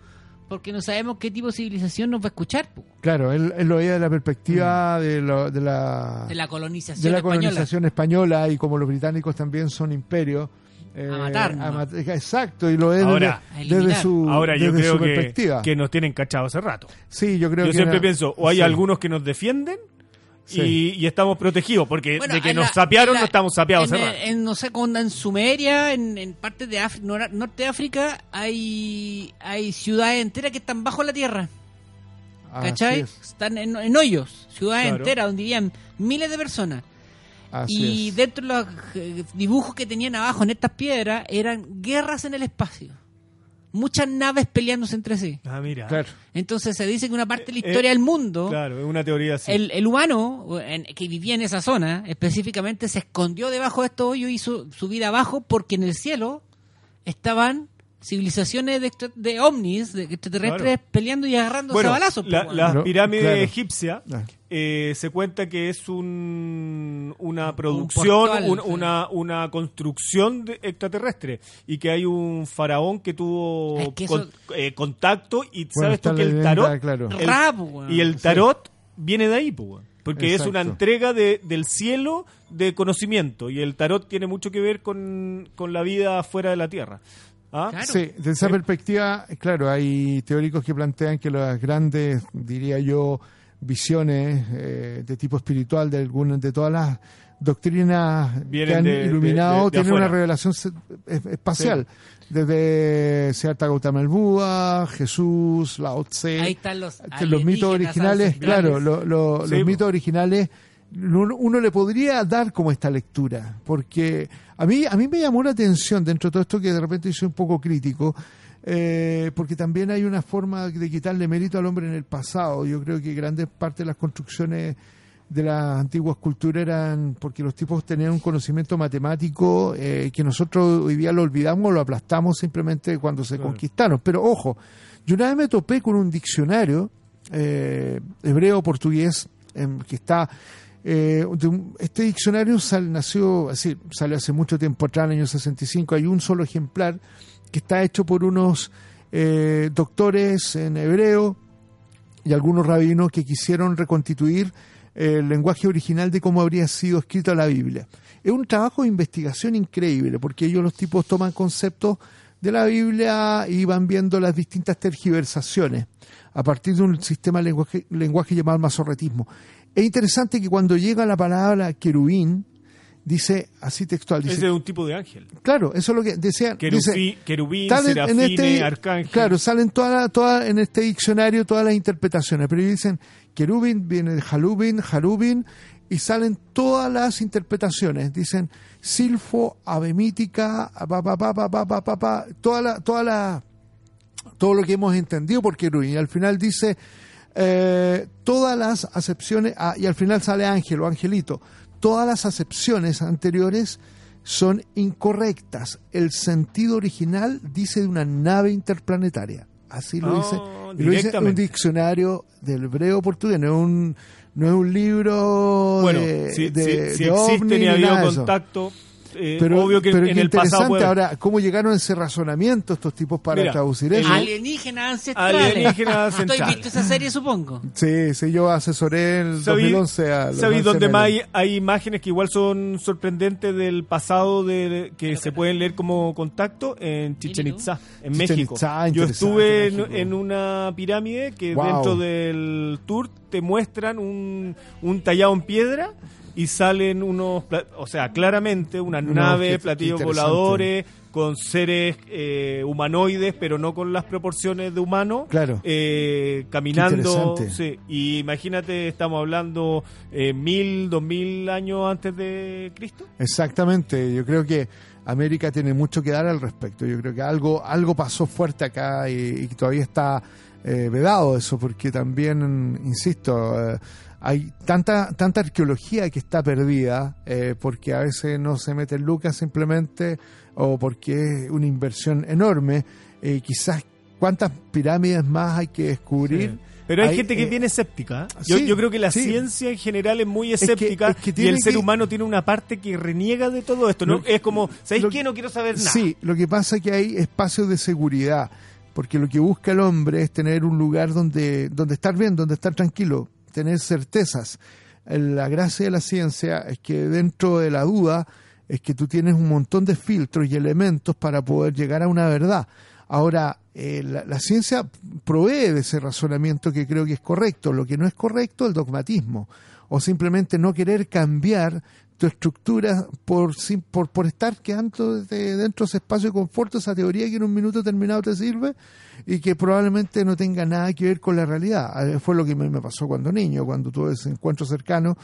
porque no sabemos qué tipo de civilización nos va a escuchar po, Claro, él, él lo veía de la perspectiva de, lo- de la, de la colonización de la española. colonización española y como los británicos también son imperio. eh, A matarnos. a mat- exacto, y lo es Ahora- desde, desde su, Ahora yo desde creo su que, perspectiva. que nos tienen cachado hace rato. sí, yo creo Yo que siempre era- pienso, o hay sí. algunos que nos defienden Sí. y, y estamos protegidos, porque Bueno, de que nos la- sapearon, la- no estamos sapeados en, no sé, como en Sumeria, en, en partes de África, nor- norte de África, hay, hay ciudades enteras que están bajo la tierra. ¿Cachai? es, Están en, en hoyos, ciudades Claro. enteras donde vivían miles de personas. así y es. dentro de los eh, dibujos que tenían abajo en estas piedras eran guerras en el espacio. Muchas naves peleándose entre sí. Ah, mira. Claro. Entonces se dice que una parte de la Eh, historia eh, del mundo, Claro, es una teoría así. el, el humano en- que vivía en esa zona específicamente se escondió debajo de estos hoyos y hizo su vida abajo porque en el cielo estaban civilizaciones de, de ovnis, de extraterrestres, Claro. peleando y agarrándose Bueno, a balazos. la, po, la weón. Pero, pirámide claro. egipcia Ah. eh, se cuenta que es un, una producción, portal, un- sí. una, una construcción de- extraterrestre y que hay un faraón que tuvo Es que eso- con- eh, contacto y Bueno, sabes tú que el leyenda, tarot claro. el- y el tarot viene de ahí, porque es una entrega de, del cielo de conocimiento y el tarot tiene mucho que ver con, con la vida fuera de la tierra. ¿Ah? Claro. Sí, desde esa perspectiva, claro, hay teóricos que plantean que las grandes, diría yo, visiones eh, de tipo espiritual de algunas de todas las doctrinas que han de- iluminado de- de tienen una revelación espacial. Desde Siddhartha Gautama el Buda, Jesús, Lao Tse, Ahí están los mitos originales, claro, lo- lo- Sí, los mitos originales, uno, uno le podría dar como esta lectura, porque a mí, a mí me llamó la atención dentro de todo esto que de repente soy un poco crítico, eh, porque también hay una forma de quitarle mérito al hombre en el pasado. Yo creo que grandes partes de las construcciones de las antiguas culturas eran porque los tipos tenían un conocimiento matemático eh, que nosotros hoy día lo olvidamos, lo aplastamos simplemente cuando se Claro. conquistaron. Pero ojo, yo una vez me topé con un diccionario eh, hebreo-portugués em, que está... eh, este diccionario sal- nació, así, salió hace mucho tiempo atrás, en el año 65, hay un solo ejemplar que está hecho por unos eh, doctores en hebreo y algunos rabinos que quisieron reconstituir eh, el lenguaje original de cómo habría sido escrita la Biblia. Es un trabajo de investigación increíble, porque ellos los tipos toman conceptos de la Biblia y van viendo las distintas tergiversaciones a partir de un sistema de lenguaje, lenguaje llamado masorretismo. Es interesante que cuando llega la palabra querubín, dice así textual. Dice, es de un tipo de ángel. Claro, eso es lo que decía. Querubí, querubín, serafine, en este, arcángel. Claro, salen toda, toda, en este diccionario todas las interpretaciones, pero dicen querubín, viene de jalubín, y salen todas las interpretaciones. Dicen silfo, abemítica, pa, pa, pa, pa, pa, pa, pa, toda la, toda la, todo lo que hemos entendido por querubín. Y al final dice eh, todas las acepciones, ah, y al final sale ángel o angelito, todas las acepciones anteriores son incorrectas. El sentido original dice de una nave interplanetaria. Así lo Ah, dice. Y lo dice un diccionario del hebreo portugués, no es un, no es un libro Bueno, de, si, de- si- si de existe ovni ni ha habido eso. Eh, Pero, obvio que pero en qué el pasado interesante puede. ahora cómo llegaron a ese razonamiento estos tipos para Mira, traducir eso. Alienígenas ancestrales. Alienígenas ¿Tú has ancestrales. visto esa serie, supongo? Sí, sí, yo asesoré en el ¿Sabí- 2011 a los ¿Sabéis dónde más hay, hay imágenes que igual son sorprendentes del pasado de, que se pueden leer como contacto? En Chichen Itza, en Chichen México. Yo estuve en, México. en una pirámide que Wow. dentro del tour te muestran un, un tallado en piedra y salen unos, o sea, claramente unas No, naves, qué- platillos qué voladores, con seres eh, humanoides, pero no con las proporciones de humano. Claro. eh, caminando. Sí, y imagínate, estamos hablando eh, mil, dos mil años antes de Cristo. Exactamente, yo creo que América tiene mucho que dar al respecto. Yo creo que algo, algo pasó fuerte acá y, y todavía está eh, vedado eso, porque también, insisto, eh, hay tanta, tanta arqueología que está perdida, eh, porque a veces no se mete en lucas simplemente, o porque es una inversión enorme. Eh, quizás cuántas pirámides más hay que descubrir. Sí. Pero hay, Hay, gente que eh, es bien escéptica. ¿eh? Yo, sí, yo creo que la sí. ciencia en general es muy escéptica es que y el ser humano tiene una parte que reniega de todo esto. ¿no? Es como, ¿sabéis qué? No quiero saber nada. Sí, lo que pasa es que hay espacios de seguridad, porque lo que busca el hombre es tener un lugar donde, donde estar bien, donde estar tranquilo, tener certezas. La gracia de la ciencia es que dentro de la duda es que tú tienes un montón de filtros y elementos para poder llegar a una verdad. Ahora, eh, la, la ciencia provee de ese razonamiento que creo que es correcto. Lo que no es correcto es el dogmatismo o simplemente no querer cambiar tu estructura por, sim- por, por estar quedando de- dentro de ese espacio de confort, esa teoría que en un minuto terminado te sirve y que probablemente no tenga nada que ver con la realidad. Eh, Fue lo que me, me pasó cuando niño, cuando tuve ese encuentro cercano.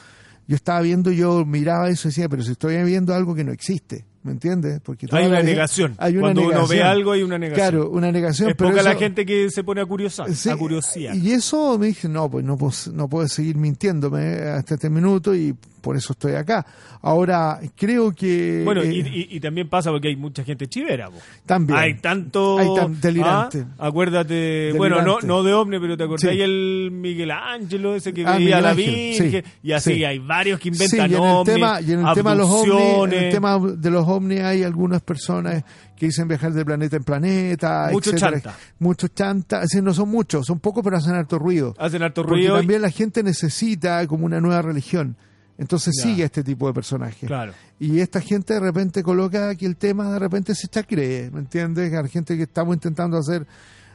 Yo estaba viendo, yo miraba eso y decía, pero si estoy viendo algo que no existe, ¿me entiendes? Porque Hay una negación. Hay una Cuando uno negación. ve algo hay una negación. Claro, una negación. es pero poca la gente que se pone a curiosar, Sí, a curiosidad. Y eso me dije, no, pues no puedo, no puedo seguir mintiéndome hasta este minuto y por eso estoy acá. Ahora, creo que... Bueno, eh, y, y- y también pasa porque hay mucha gente chivera. po. también. Hay tanto. Hay tan delirante. Ah, acuérdate, bueno, no, Delirante. no de ovni, pero te acordás Sí. el Miguel Ángelo, ese que Ah, veía la Virgen. sí, y así sí. hay varios que inventan y en el tema, y en el tema de los ovnis, en el tema de los ovnis hay algunas personas que dicen viajar de planeta en planeta, Mucho etcétera. chanta. Muchos chanta, es decir, no son muchos, son pocos pero hacen harto ruido. Hacen harto Porque ruido. y- también la gente necesita como una nueva religión. Entonces Ya. sigue a este tipo de personajes. Claro. Y esta gente de repente coloca que el tema de repente se está cree, ¿me entiendes? La gente que estamos intentando hacer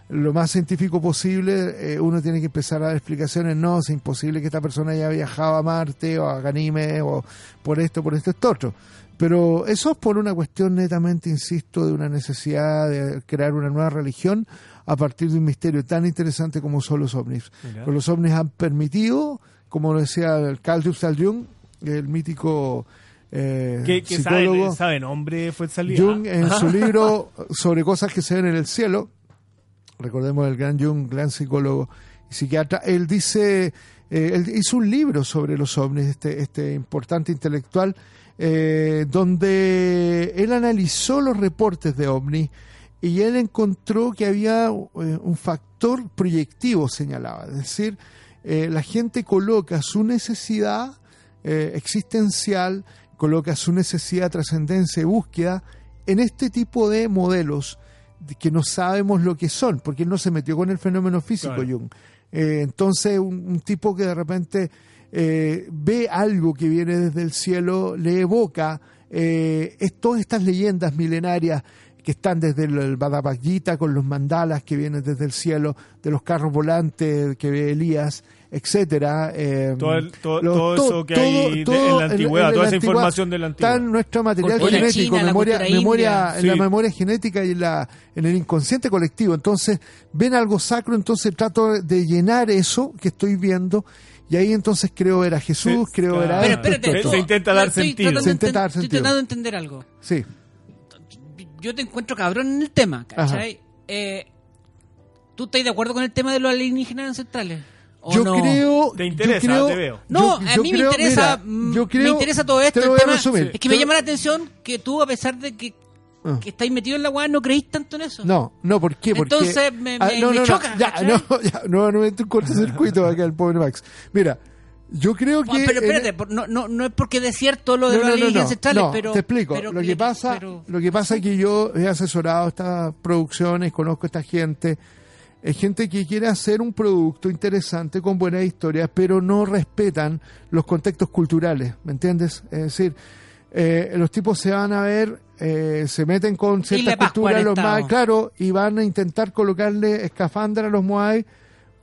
lo más científico posible, eh, uno tiene que empezar a dar explicaciones, no, es imposible que esta persona haya viajado a Marte o a Ganímedes o por esto, por esto, esto otro. Pero eso es por una cuestión netamente, insisto, de una necesidad de crear una nueva religión a partir de un misterio tan interesante como son los ovnis. Mira. Pues los ovnis han permitido, como lo decía el Carl Jung, el mítico eh, que, que psicólogo, sabe, sabe nombre fue salida. Jung en su libro sobre cosas que se ven en el cielo, recordemos el gran Jung, gran psicólogo y psiquiatra, él dice, eh, él hizo un libro sobre los ovnis, este, este importante intelectual, eh, donde él analizó los reportes de ovnis y él encontró que había eh, un factor proyectivo, señalaba, es decir, eh, la gente coloca su necesidad eh, existencial, coloca su necesidad, trascendencia y búsqueda en este tipo de modelos de que no sabemos lo que son, porque él no se metió con el fenómeno físico, Claro. Jung. Eh, entonces, un, un tipo que de repente ve algo que viene desde el cielo, le evoca eh, es todas estas leyendas milenarias que están desde el, el con los mandalas que vienen desde el cielo, de los carros volantes que ve Elías, etcétera. eh, Todo el- todo- los- todo eso que hay de- en la antigüedad, toda esa información de la Está en antigüedad. nuestro material Cultura genético, china, la memoria, memoria, en la memoria genética y en, la, en el inconsciente colectivo. Entonces, ven algo sacro, entonces trato de llenar eso que estoy viendo. Y ahí entonces creo ver a Jesús, Sí, creo ver a claro. Pero esto, espérate, esto, Se tú- intenta dar sentido. Se intenta dar Estoy sentido. tratando de entender algo. Sí, Yo te encuentro cabrón en el tema, ¿cachai? Eh, ¿Tú estás de acuerdo con el tema de los alienígenas ancestrales? ¿O yo no? creo. Te interesa, yo creo- te veo. No, yo- a mí creo- me interesa, mira, mm, yo creo- me interesa todo esto. Te lo el voy a tema- resumir. es que me Te- llama la atención que tú, a pesar de que, Ah. que estáis metido en la weá, no creís tanto en eso. No, no, ¿por qué? Porque, Entonces, me- Ah, me- no, me no, no, choca, Ya, ¿cachai? no, ya, nuevamente un cortocircuito acá el pobre Max. Mira, yo creo que. Pero espérate, por- no, no, no es porque de cierto lo de No, los no, ancestrales, pero... te explico. pero- lo que pasa, pero- lo que pasa es que yo he asesorado estas producciones, conozco a esta gente, es gente que quiere hacer un producto interesante con buenas historias, pero no respetan los contextos culturales, ¿me entiendes? Es decir, eh, los tipos se van a ver, eh, se meten con culturas, al los más, claro, y van a intentar colocarle escafandra a los Moai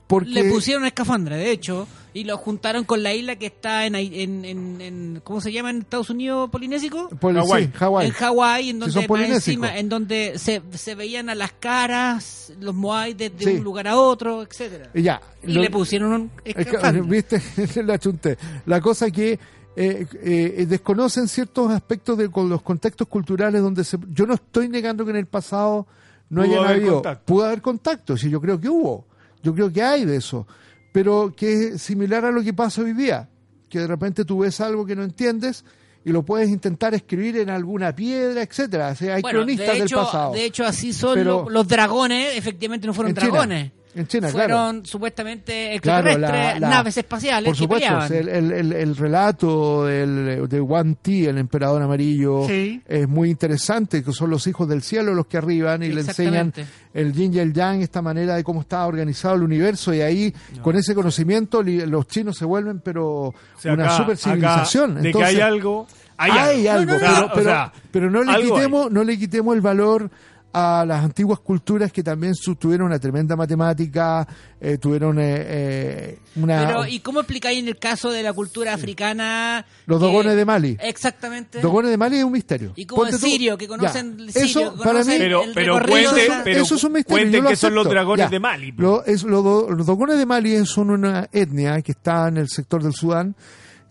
porque Le pusieron escafandra, de hecho, y lo juntaron con la isla que está en, en, en, en- ¿cómo se llama en Estados Unidos polinésico? Hawái. sí, Hawái. En Hawái, en donde, más encima, en donde se, se veían a las caras los moai de, de Sí. un lugar a otro, etcétera Y ya. Y lo- le pusieron un escafandra. ¿Viste? la chunté. La cosa que eh, eh, desconocen ciertos aspectos de con los contextos culturales donde se, yo no estoy negando que en el pasado no Pudo haya habido. contacto. Pudo haber contacto, sí, yo creo que hubo. Yo creo que hay de eso. Pero que es similar a lo que pasa hoy día. Que de repente tú ves algo que no entiendes y lo puedes intentar escribir en alguna piedra, etcétera. O sea, hay Bueno, cronistas de hecho, del pasado. De hecho, así son Pero- los dragones. Efectivamente, no fueron China. En China, fueron supuestamente Claro, la- la- naves espaciales Por que supuesto, peleaban. el, el- el- el relato del, de Wan Ti, el emperador amarillo, Sí. es muy interesante, que son los hijos del cielo los que arriban y le enseñan el yin y el yang, esta manera de cómo está organizado el universo, y ahí, con ese conocimiento, li- los chinos se vuelven, pero O sea, una acá- super civilización. acá de que Entonces, hay algo. Hay, hay algo, O sea, pero, o pero- sea, pero no le algo hay. quitemos, no le quitemos el valor a las antiguas culturas que también tuvieron una tremenda matemática, eh, tuvieron eh, eh, una Pero, ¿y cómo explicáis en el caso de la cultura africana? Los que- dogones de Mali. Exactamente. Dogones de Mali es un misterio. Y como el tú- sirio, que conocen Ya. el sirio, Eso, que para mí, Pero- el pero cuente- la- pero eso es un misterio. cuente yo lo qué son los dragones Ya. de Mali, po. Lo- es- lo do- los dogones de Mali son una etnia que está en el sector del Sudán.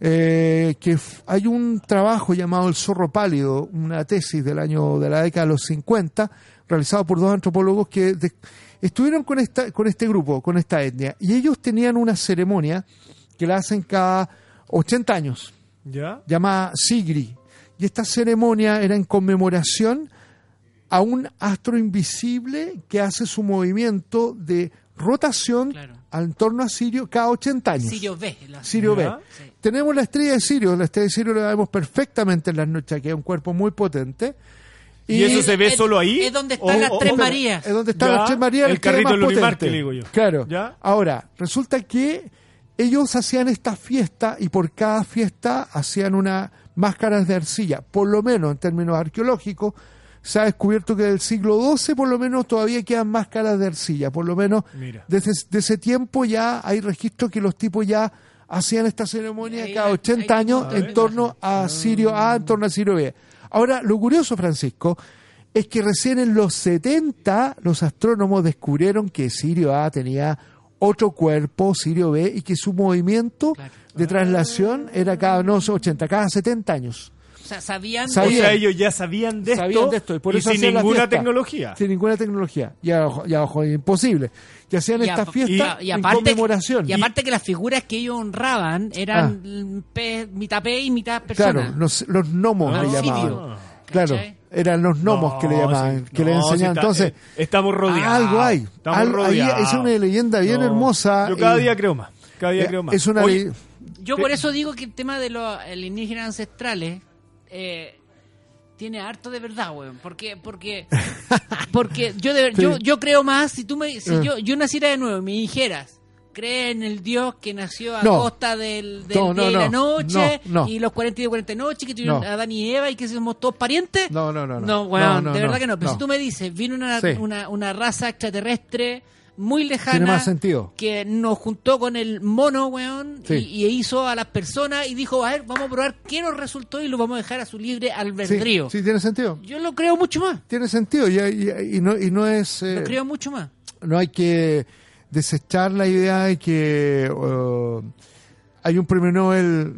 Eh, que hay un trabajo llamado El Zorro Pálido, una tesis del año de la década de los 50, realizado por dos antropólogos que de- estuvieron con esta con este grupo, con esta etnia, y ellos tenían una ceremonia que la hacen cada 80 años ¿Ya? llamada Sigri. Y esta ceremonia era en conmemoración a un astro invisible que hace su movimiento de rotación Claro. al torno a Sirio cada 80 años. Sirio B. la- Sirio. B. Tenemos la estrella de Sirio. La estrella de Sirio la vemos perfectamente en las noches, que es un cuerpo muy potente. ¿Y eso se ve es- solo ahí? es donde están O- las o- tres Marías. Es donde están Ya, las tres Marías. el carrito más de. Márquez, digo yo. Claro. Ya. Ahora, resulta que ellos hacían esta fiesta y por cada fiesta hacían una máscaras de arcilla. Por lo menos en términos arqueológicos, se ha descubierto que del siglo XII por lo menos todavía quedan máscaras de arcilla. Por lo menos Mira. desde de ese tiempo ya hay registros que los tipos ya hacían esta ceremonia Ahí cada hay- 80 hay años en torno a Sirio A, en torno a Sirio B. Ahora, lo curioso, Francisco, es que recién en los 70 los astrónomos descubrieron que Sirio A tenía otro cuerpo, Sirio B, y que su movimiento Claro. de traslación era cada, no, 80, cada 70 años. O sea, sabían. O Sabían. sea, ellos ya sabían de esto, Sabían de esto y por eso sin ninguna tecnología. Sin ninguna tecnología. Y abajo, y abajo imposible. Y hacían Y esta a- fiesta y, y en conmemoración. y aparte que las figuras que ellos honraban eran pez- mitad pez y mitad persona. Claro, los, los gnomos Ah, le llamaban. Claro, eran los gnomos No, que le llamaban, que le enseñaban. está- Entonces, eh, estamos rodeados. algo hay. Estamos Al- ahí rodeados. es una leyenda bien No, hermosa. Yo cada y- día creo más. Cada día eh, creo más. Es una ley- Yo por eso digo que el tema de los alienígenas ancestrales eh, tiene harto de verdad, weón. Porque, porque, porque yo, de, Sí. yo, yo creo más, si tú me, si Eh. yo, yo naciera de nuevo y me dijeras, cree en el Dios que nació a No. costa del, del No, no, día y la no. noche No, no. y los 40 y 40 noches que tuvieron No. Adán y Eva y que somos todos parientes. No, no, no, no. No, weón, No, no, de verdad no, que no. Pero no. si tú me dices, vino una, Sí. una, una raza extraterrestre muy lejana Tiene más sentido. que nos juntó con el mono, weón, Sí. y, y hizo a las personas y dijo, a ver, vamos a probar qué nos resultó y lo vamos a dejar a su libre albedrío. sí, tiene sentido. Yo lo creo mucho más. Tiene sentido y, y- y no, y no es... eh, Lo creo mucho más. no hay que desechar la idea de que uh, hay un premio Nobel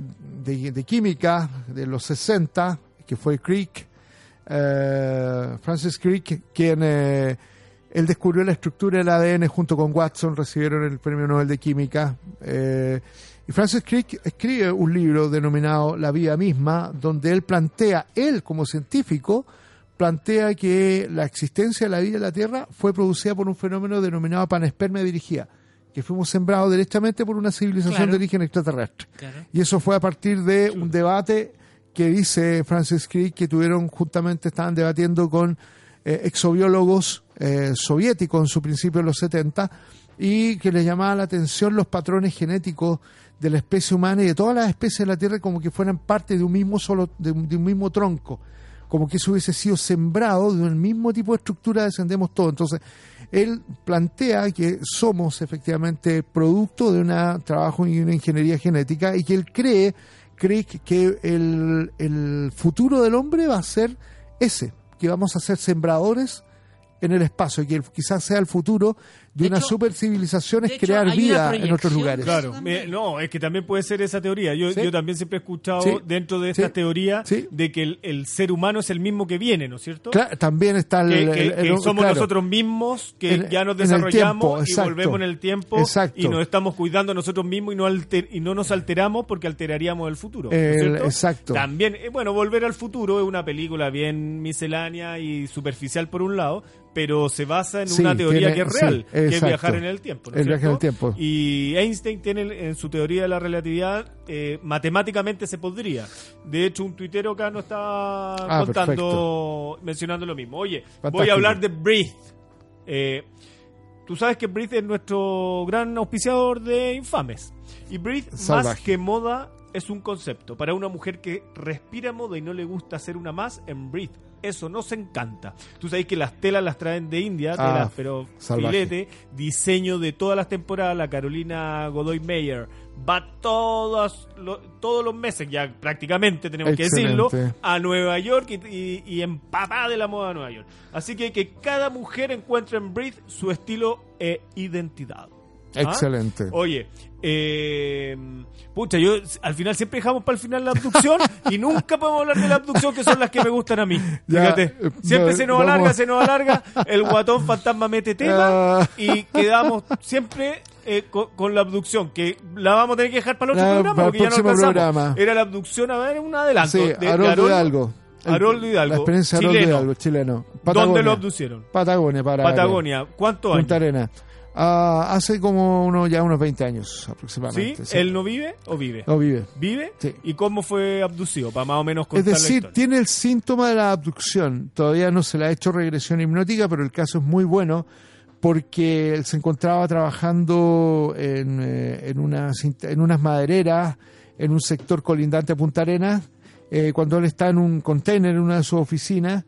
de, de química de los 60 que fue Crick, eh, Francis Crick, quien eh, él descubrió la estructura del ADN junto con Watson, recibieron el premio Nobel de química. eh, y Francis Crick escribe un libro denominado La vida misma, donde él plantea, él como científico, plantea que la existencia de la vida en la Tierra fue producida por un fenómeno denominado panespermia dirigida, que fuimos sembrados directamente por una civilización Claro. de origen extraterrestre. Claro. Y eso fue a partir de un debate que dice Francis Crick que tuvieron justamente, estaban debatiendo con eh, exobiólogos eh, soviéticos en su principio en los 70 y que les llamaba la atención los patrones genéticos de la especie humana y de todas las especies de la Tierra como que fueran parte de un mismo solo de un, de un mismo tronco como que eso hubiese sido sembrado de un mismo tipo de estructura descendemos todos. Entonces él plantea que somos efectivamente producto de un trabajo y una ingeniería genética y que él cree, cree que el, el futuro del hombre va a ser ese, que vamos a ser sembradores en el espacio, que quizás sea el futuro de, una super civilización es crear vida en otros lugares. Claro, no, es que también puede ser esa teoría. Yo, yo también siempre he escuchado dentro de esta teoría de que el, ser humano es el mismo que viene, ¿no es cierto? Claro, también está el, que, somos nosotros mismos que ya nos desarrollamos y volvemos en el tiempo y nos estamos cuidando nosotros mismos y no, y no nos alteramos porque alteraríamos el futuro. exacto. También, eh, bueno, Volver al futuro es una película bien miscelánea y superficial por un lado, pero se basa en una teoría que es real, que es viajar en el tiempo. el viaje en el tiempo. Y Einstein tiene en su teoría de la relatividad, eh, matemáticamente se podría. De hecho, un tuitero acá nos está ah, contando, mencionando lo mismo. Oye, voy a hablar de Breathe. Eh, tú sabes que Breathe es nuestro gran auspiciador de Infames. Y Breathe, más que moda, es un concepto. Para una mujer que respira moda y no le gusta ser una más, en Breathe eso nos encanta. Tú sabes que las telas las traen de India, ah, telas, pero filete, diseño de todas las temporadas, la Carolina Godoy Mayer va todos los, todos los meses, ya prácticamente tenemos que decirlo, a Nueva York y, y, empapada de la moda de Nueva York. Así que que cada mujer encuentre en Breathe su estilo e identidad. ¿Ah? Excelente. Oye, eh, pucha, yo al final siempre dejamos para el final la abducción y nunca podemos hablar de la abducción, que son las que me gustan a mí. Fíjate, eh, siempre se nos alarga, se nos alarga, el guatón fantasma mete tema ah. y quedamos siempre eh, con, la abducción, que la vamos a tener que dejar para el otro programa, porque ya no programa. Era la abducción, a ver, un adelanto. Sí, de Haroldo Hidalgo. Haroldo Hidalgo. La experiencia de Haroldo Hidalgo, chileno. ¿Dónde lo abducieron? Patagonia, para. Patagonia. ¿Cuánto años? Punta Arena. Ah, hace como uno, ya unos 20 años aproximadamente. ¿Sí? ¿Él no vive o vive? No vive. ¿Vive? Sí. ¿Y cómo fue abducido? Para más o menos contar Es decir, tiene el síntoma de la abducción. Todavía no se le ha hecho regresión hipnótica, pero el caso es muy bueno porque él se encontraba trabajando en, eh, en, unas, en unas madereras en un sector colindante a Punta Arenas, eh, cuando él está en un container en una de sus oficinas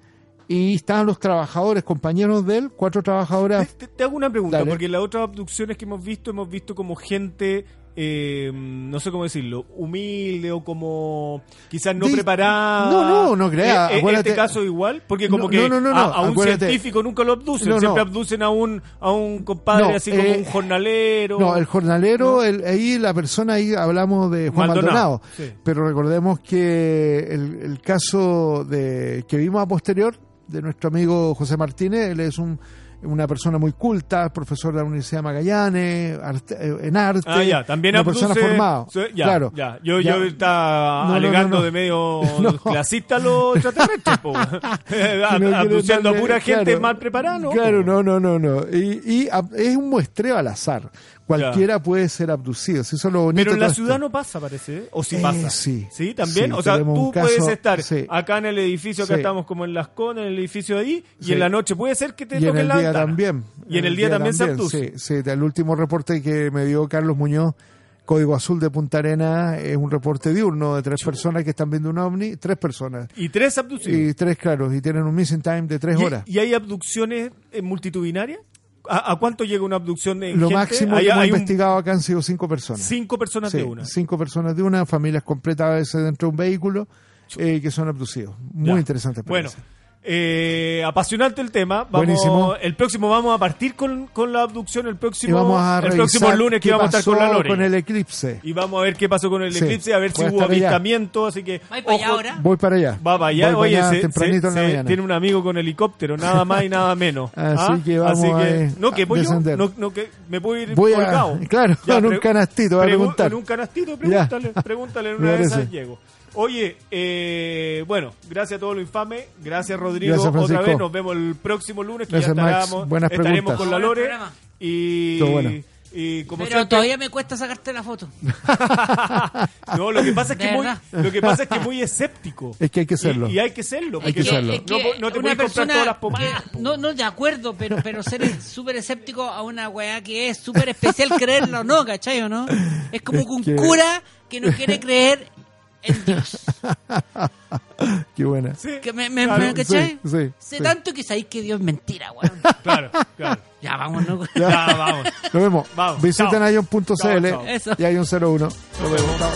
y estaban los trabajadores, compañeros de él, cuatro trabajadores. Te, hago una pregunta, porque en las otras abducciones que hemos visto, hemos visto como gente, eh, no sé cómo decirlo, humilde o como quizás no preparada. No, no, no crea. ¿En este caso igual? Porque como que a, un científico nunca lo abducen, siempre abducen a un, a un compadre así como un eh, jornalero. No, el jornalero, ahí la persona, ahí hablamos de Juan Maldonado. Pero recordemos que el, el caso de que vimos a posterior de nuestro amigo José Martínez. Él es un, una persona muy culta, profesor de la Universidad de Magallanes, eh, en arte. Ah, ya, también una persona formada. ya, claro. Ya. Yo, yo estaba alegando de medio clasista los extraterrestres, abduciendo a pura gente mal preparada, Claro, no, no, no, no. Y, y es un muestreo al azar. Cualquiera puede ser abducido. Eso es lo bonito Pero en la ciudad no pasa, parece. ¿eh? ¿O sí eh, pasa? Sí. ¿Sí? ¿También? o sea, tú puedes estar acá en el edificio, acá estamos como en Las Conas, en el edificio de ahí, y en la noche puede ser que te y toquen la en el día también. Y en el, día, también, se abduce. Sí, sí. El último reporte que me dio Carlos Muñoz, Código Azul de Punta Arena, es un reporte diurno de tres personas que están viendo un ovni. Tres personas. ¿Y tres abducidos? Y tres, claro. Y tienen un missing time de tres horas. ¿Y hay abducciones eh, multitudinarias? ¿A, cuánto llega una abducción de Lo máximo que hemos investigado acá han sido cinco personas. Cinco personas de una. Cinco personas de una, familias completas a veces dentro de un vehículo eh, que son abducidos. Muy interesante. Bueno. Eh, apasionante el tema. Vamos, El próximo vamos a partir con, con la abducción el próximo, el próximo lunes que vamos a estar con la Lore. Con el eclipse. Y vamos a ver qué pasó con el eclipse, a ver si hubo avistamiento. Así que. Voy para allá. Va para allá. Oye, tiene un amigo con helicóptero, nada más y nada menos. Así ¿Ah? que vamos a no, que voy yo, no, no, que me puedo ir voy colgado. claro, en un canastito, a preguntar. En un canastito, pregúntale, pregúntale en una de esas llego. Oye, eh, bueno, gracias a todo lo infame. Gracias, Rodrigo. Otra vez nos vemos el próximo lunes que ya estaremos, estaremos con la Lore. Y, y como Pero todavía me cuesta sacarte la foto. no, lo que pasa es que muy, lo que pasa es que muy escéptico. Es que hay que serlo. Y, hay que serlo. Hay que serlo. no, te puedes comprar todas las pomadas. No, no, de acuerdo, pero, pero ser súper escéptico a una weá que es súper especial creerlo o no, ¿cachai o no? Es como un cura que no quiere creer en Dios. Qué buena. Sí, Que me, me, Claro, me- ¿cachai? sí, sí, sé sí. tanto que sabéis que Dios es mentira, weón. claro, claro. ya, vámonos. Ya, vamos. Nos vemos. Vamos, Visiten ion.cl y ion01. Nos vemos. Chao.